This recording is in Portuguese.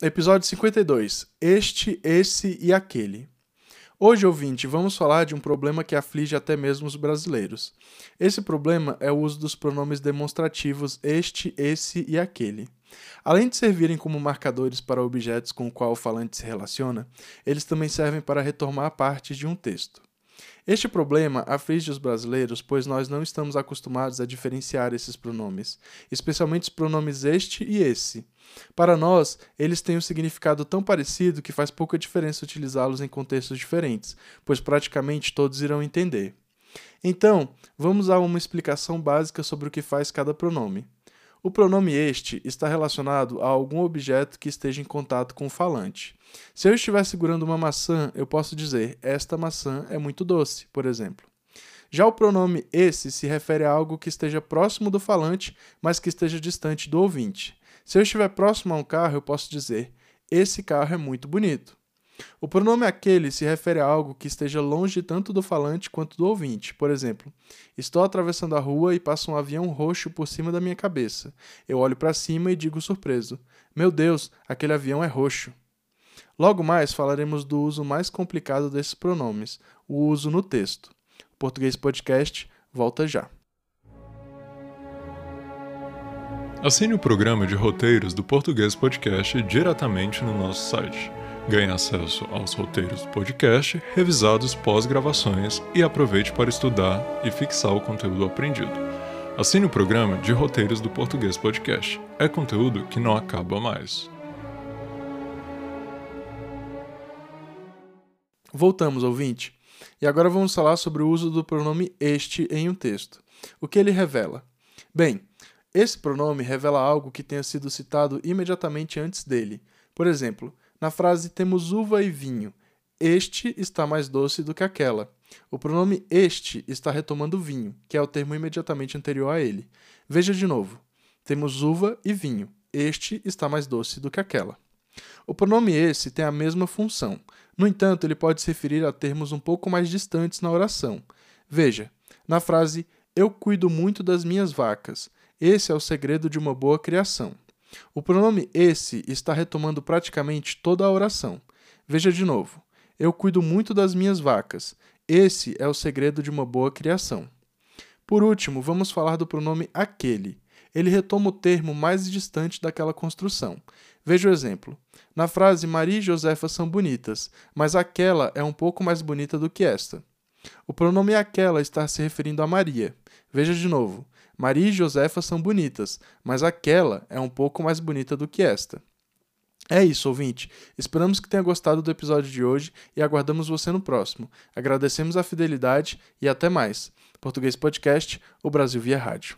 Episódio 52. Este, esse e aquele. Hoje, ouvinte, vamos falar de um problema que aflige até mesmo os brasileiros. Esse problema é o uso dos pronomes demonstrativos este, esse e aquele. Além de servirem como marcadores para objetos com o qual o falante se relaciona, eles também servem para retomar partes de um texto. Este problema aflige os brasileiros, pois nós não estamos acostumados a diferenciar esses pronomes, especialmente os pronomes este e esse. Para nós, eles têm um significado tão parecido que faz pouca diferença utilizá-los em contextos diferentes, pois praticamente todos irão entender. Então, vamos a uma explicação básica sobre o que faz cada pronome. O pronome este está relacionado a algum objeto que esteja em contato com o falante. Se eu estiver segurando uma maçã, eu posso dizer esta maçã é muito doce, por exemplo. Já o pronome esse se refere a algo que esteja próximo do falante, mas que esteja distante do ouvinte. Se eu estiver próximo a um carro, eu posso dizer esse carro é muito bonito. O pronome aquele se refere a algo que esteja longe tanto do falante quanto do ouvinte. Por exemplo, estou atravessando a rua e passa um avião roxo por cima da minha cabeça. Eu olho para cima e digo surpreso: Meu Deus, aquele avião é roxo. Logo mais falaremos do uso mais complicado desses pronomes, o uso no texto. O Português Podcast volta já. Assine o programa de roteiros do Português Podcast diretamente no nosso site Ganhe acesso aos roteiros do podcast, revisados pós-gravações e aproveite para estudar e fixar o conteúdo aprendido. Assine o programa de roteiros do Português Podcast. É conteúdo que não acaba mais. Voltamos, ouvinte. E agora vamos falar sobre o uso do pronome este em um texto. O que ele revela? Bem, esse pronome revela algo que tenha sido citado imediatamente antes dele. Por exemplo, na frase temos uva e vinho. Este está mais doce do que aquela. O pronome este está retomando vinho, que é o termo imediatamente anterior a ele. Veja de novo. Temos uva e vinho. Este está mais doce do que aquela. O pronome esse tem a mesma função. No entanto, ele pode se referir a termos um pouco mais distantes na oração. Veja, na frase Eu cuido muito das minhas vacas. Esse é o segredo de uma boa criação. O pronome esse está retomando praticamente toda a oração. Veja de novo. Eu cuido muito das minhas vacas. Esse é o segredo de uma boa criação. Por último, vamos falar do pronome aquele. Ele retoma o termo mais distante daquela construção. Veja o exemplo. Na frase Maria e Josefa são bonitas, mas aquela é um pouco mais bonita do que esta. O pronome aquela está se referindo a Maria. Veja de novo. Maria e Josefa são bonitas, mas aquela é um pouco mais bonita do que esta. É isso, ouvinte. Esperamos que tenha gostado do episódio de hoje e aguardamos você no próximo. Agradecemos a fidelidade e até mais. Português Podcast, o Brasil via rádio.